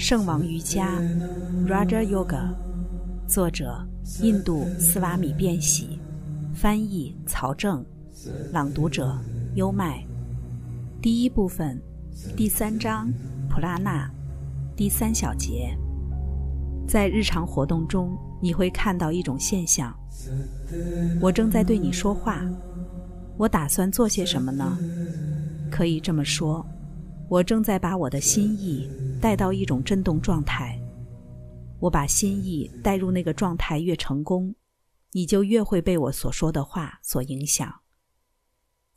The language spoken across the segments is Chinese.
圣王瑜伽 （Raja Yoga），作者印度斯瓦米·变喜，翻译曹正，朗读者优麦。第一部分，第三章普拉纳，第三小节。在日常活动中，你会看到一种现象：我正在对你说话。我打算做些什么呢？可以这么说，我正在把我的心意。带到一种震动状态，我把心意带入那个状态越成功，你就越会被我所说的话所影响。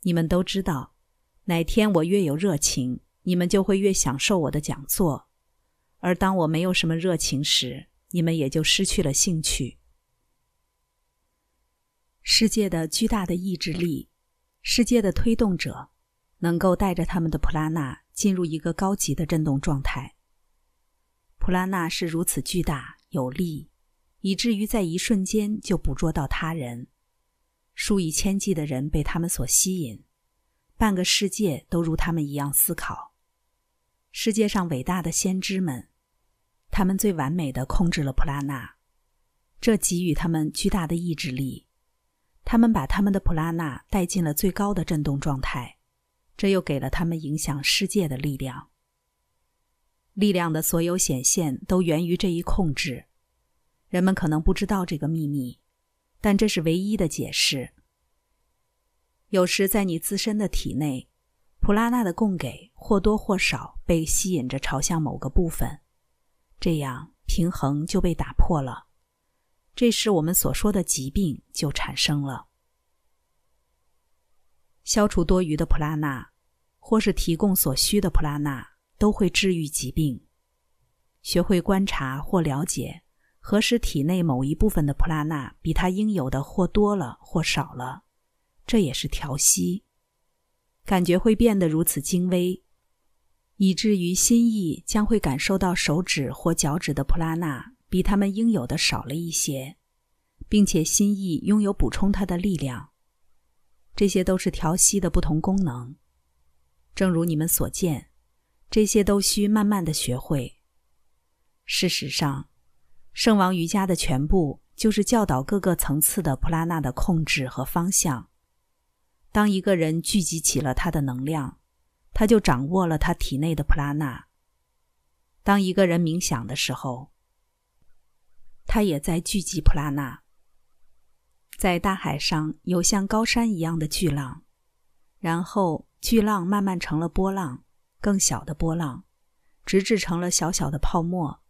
你们都知道，哪天我越有热情，你们就会越享受我的讲座；而当我没有什么热情时，你们也就失去了兴趣。世界的巨大的意志力，世界的推动者，能够带着他们的普拉纳进入一个高级的振动状态。普拉纳是如此巨大有力，以至于在一瞬间就捕捉到他人。数以千计的人被他们所吸引，半个世界都如他们一样思考。世界上伟大的先知们，他们最完美的控制了普拉纳，这给予他们巨大的意志力。他们把他们的普拉纳带进了最高的振动状态，这又给了他们影响世界的力量。力量的所有显现都源于这一控制。人们可能不知道这个秘密，但这是唯一的解释。有时在你自身的体内，普拉纳的供给或多或少被吸引着朝向某个部分，这样平衡就被打破了。这时我们所说的疾病就产生了。消除多余的普拉纳，或是提供所需的普拉纳。都会治愈疾病。学会观察或了解何时体内某一部分的普拉纳比它应有的或多了或少了，这也是调息。感觉会变得如此精微，以至于心意将会感受到手指或脚趾的普拉纳比他们应有的少了一些，并且心意拥有补充它的力量。这些都是调息的不同功能。正如你们所见。这些都需慢慢的学会。事实上，圣王瑜伽的全部就是教导各个层次的普拉纳的控制和方向。当一个人聚集起了他的能量，他就掌握了他体内的普拉纳。当一个人冥想的时候，他也在聚集普拉纳。在大海上有像高山一样的巨浪，然后巨浪慢慢成了波浪。更小的波浪，直至成了小小的泡沫。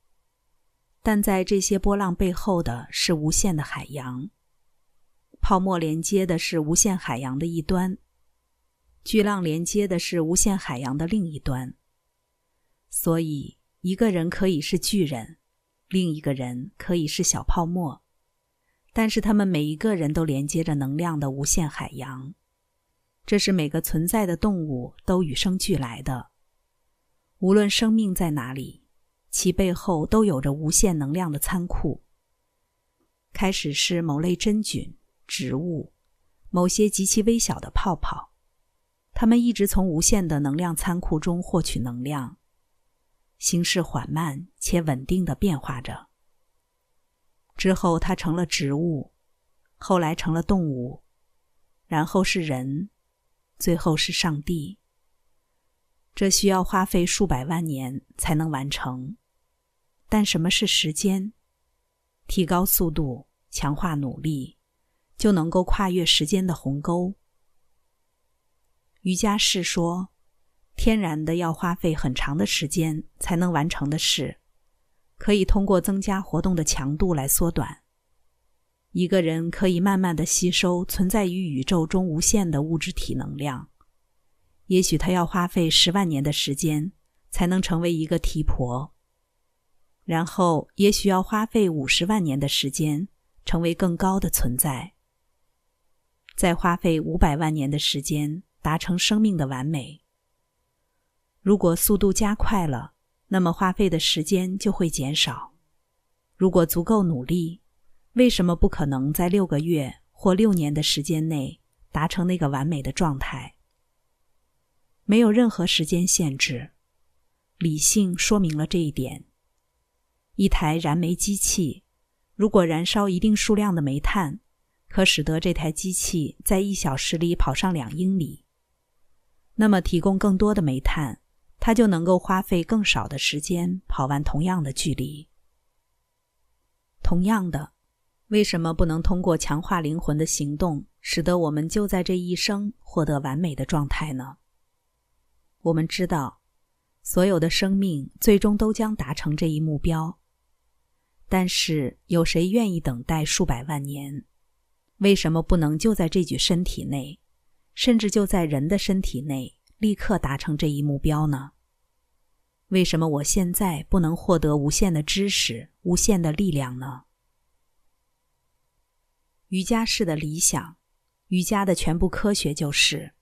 但在这些波浪背后的是无限的海洋。泡沫连接的是无限海洋的一端，巨浪连接的是无限海洋的另一端。所以，一个人可以是巨人，另一个人可以是小泡沫，但是他们每一个人都连接着能量的无限海洋。这是每个存在的动物都与生俱来的。无论生命在哪里，其背后都有着无限能量的仓库。开始是某类真菌、植物、某些极其微小的泡泡，它们一直从无限的能量仓库中获取能量，形势缓慢且稳定的变化着。之后，它成了植物，后来成了动物，然后是人，最后是上帝。这需要花费数百万年才能完成，但什么是时间？提高速度，强化努力，就能够跨越时间的鸿沟。瑜伽士说，天然的要花费很长的时间才能完成的事，可以通过增加活动的强度来缩短。一个人可以慢慢的吸收存在于宇宙中无限的物质体能量。也许他要花费十万年的时间才能成为一个提婆，然后也许要花费五十万年的时间成为更高的存在，再花费五百万年的时间达成生命的完美。如果速度加快了，那么花费的时间就会减少。如果足够努力，为什么不可能在六个月或六年的时间内达成那个完美的状态？没有任何时间限制，理性说明了这一点，一台燃煤机器，如果燃烧一定数量的煤炭，可使得这台机器在一小时里跑上两英里。那么，提供更多的煤炭，他就能够花费更少的时间跑完同样的距离。同样的，为什么不能通过强化灵魂的行动，使得我们就在这一生获得完美的状态呢？我们知道，所有的生命最终都将达成这一目标。但是，有谁愿意等待数百万年？为什么不能就在这具身体内，甚至就在人的身体内，立刻达成这一目标呢？为什么我现在不能获得无限的知识、无限的力量呢？瑜伽式的理想，瑜伽的全部科学就是。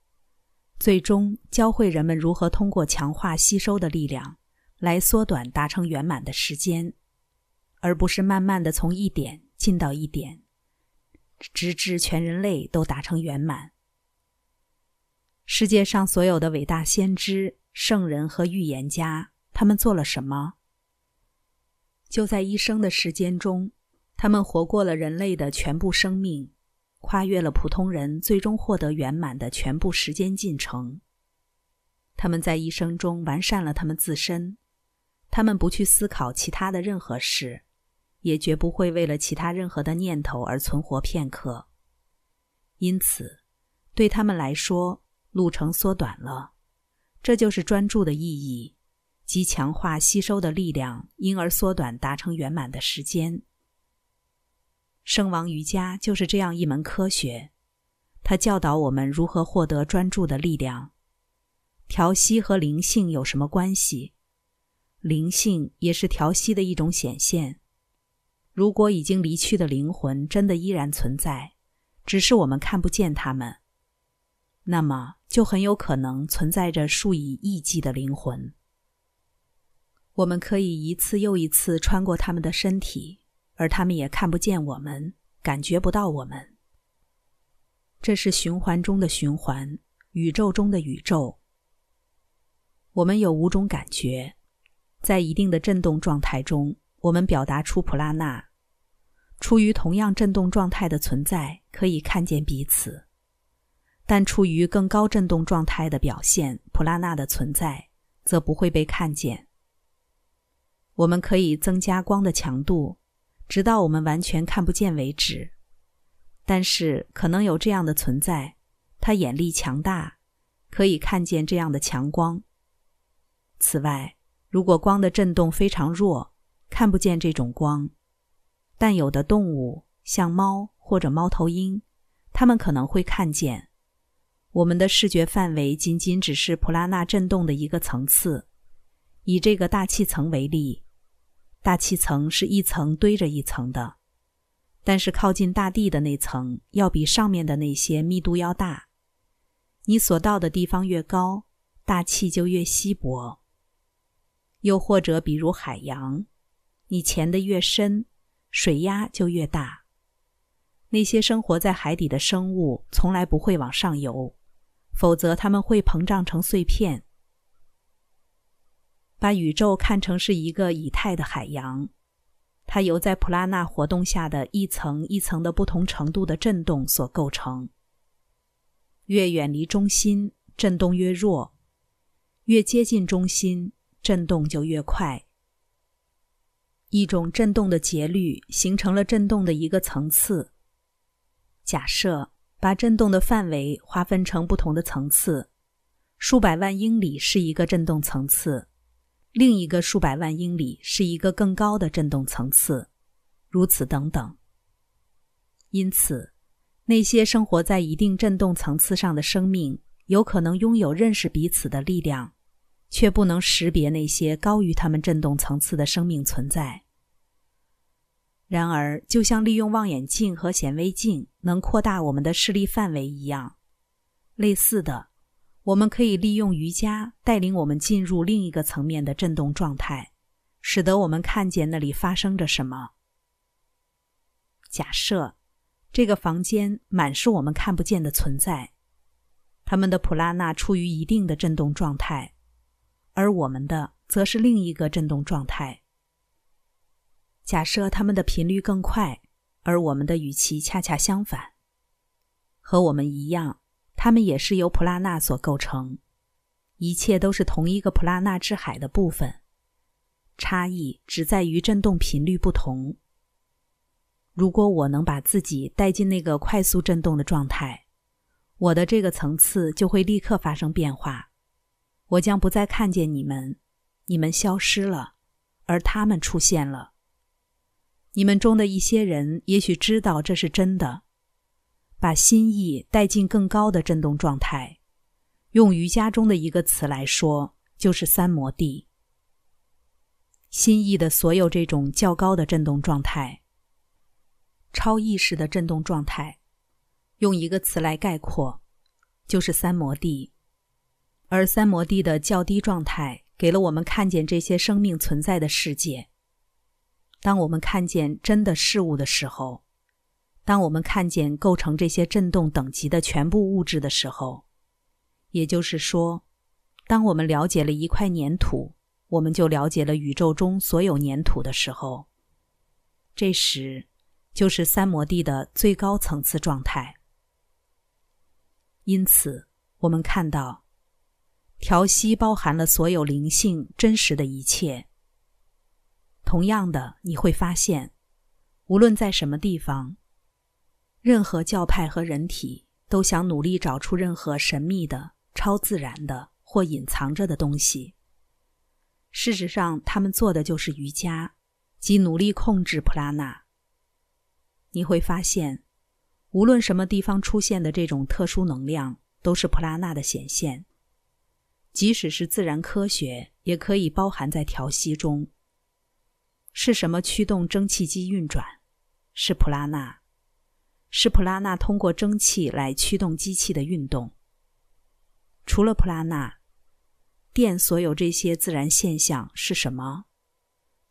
最终教会人们如何通过强化吸收的力量，来缩短达成圆满的时间，而不是慢慢的从一点进到一点，直至全人类都达成圆满。世界上所有的伟大先知、圣人和预言家，他们做了什么？就在一生的时间中，他们活过了人类的全部生命。跨越了普通人最终获得圆满的全部时间进程。他们在一生中完善了他们自身，他们不去思考其他的任何事，也绝不会为了其他任何的念头而存活片刻。因此，对他们来说，路程缩短了。这就是专注的意义，及强化吸收的力量，因而缩短达成圆满的时间。圣王瑜伽就是这样一门科学，它教导我们如何获得专注的力量。调息和灵性有什么关系？灵性也是调息的一种显现。如果已经离去的灵魂真的依然存在，只是我们看不见他们，那么就很有可能存在着数以亿计的灵魂。我们可以一次又一次穿过他们的身体。而他们也看不见我们，感觉不到我们。这是循环中的循环，宇宙中的宇宙。我们有五种感觉，在一定的振动状态中，我们表达出普拉纳。处于同样振动状态的存在可以看见彼此，但处于更高振动状态的表现普拉纳的存在则不会被看见。我们可以增加光的强度。直到我们完全看不见为止，但是可能有这样的存在，他眼力强大，可以看见这样的强光。此外，如果光的振动非常弱，看不见这种光，但有的动物，像猫或者猫头鹰，它们可能会看见。我们的视觉范围仅仅只是普拉纳振动的一个层次。以这个大气层为例。大气层是一层堆着一层的，但是靠近大地的那层要比上面的那些密度要大。你所到的地方越高，大气就越稀薄。又或者比如海洋，你潜得越深，水压就越大。那些生活在海底的生物从来不会往上游，否则它们会膨胀成碎片。把宇宙看成是一个以太的海洋，它由在普拉纳活动下的一层一层的不同程度的振动所构成。越远离中心，振动越弱；越接近中心，振动就越快。一种振动的节律形成了振动的一个层次。假设把振动的范围划分成不同的层次，数百万英里是一个振动层次。另一个数百万英里是一个更高的振动层次，如此等等。因此，那些生活在一定振动层次上的生命，有可能拥有认识彼此的力量，却不能识别那些高于他们振动层次的生命存在。然而，就像利用望远镜和显微镜能扩大我们的视力范围一样，类似的。我们可以利用瑜伽带领我们进入另一个层面的振动状态，使得我们看见那里发生着什么。假设这个房间满是我们看不见的存在，他们的普拉纳处于一定的振动状态，而我们的则是另一个振动状态。假设他们的频率更快，而我们的与其恰恰相反。和我们一样，它们也是由普拉纳所构成，一切都是同一个普拉纳之海的部分，差异只在于振动频率不同。如果我能把自己带进那个快速振动的状态，我的这个层次就会立刻发生变化。我将不再看见你们，你们消失了，而他们出现了。你们中的一些人也许知道这是真的。把心意带进更高的振动状态，用瑜伽中的一个词来说，就是三摩地。心意的所有这种较高的振动状态，超意识的振动状态，用一个词来概括，就是三摩地。而三摩地的较低状态，给了我们看见这些生命存在的世界。当我们看见真的事物的时候。当我们看见构成这些振动等级的全部物质的时候，也就是说，当我们了解了一块粘土，我们就了解了宇宙中所有粘土的时候，这时就是三摩地的最高层次状态。因此，我们看到调息包含了所有灵性真实的一切。同样的，你会发现，无论在什么地方。任何教派和人体都想努力找出任何神秘的、超自然的或隐藏着的东西。事实上，他们做的就是瑜伽，即努力控制普拉纳。你会发现，无论什么地方出现的这种特殊能量，都是普拉纳的显现。即使是自然科学，也可以包含在调息中。是什么驱动蒸汽机运转？是普拉纳。是普拉纳通过蒸汽来驱动机器的运动。除了普拉纳，电所有这些自然现象是什么？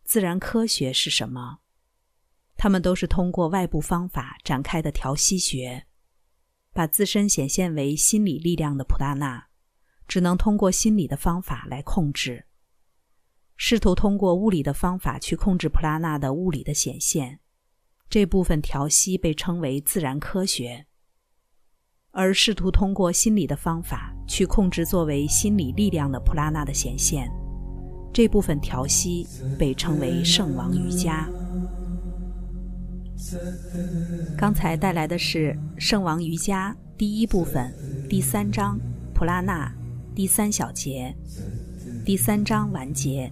自然科学是什么？它们都是通过外部方法展开的调息学，把自身显现为心理力量的普拉纳，只能通过心理的方法来控制。试图通过物理的方法去控制普拉纳的物理的显现。这部分调息被称为自然科学，而试图通过心理的方法去控制作为心理力量的普拉纳的显现，这部分调息被称为圣王瑜伽。刚才带来的是圣王瑜伽第一部分第三章普拉纳第三小节，第三章完结。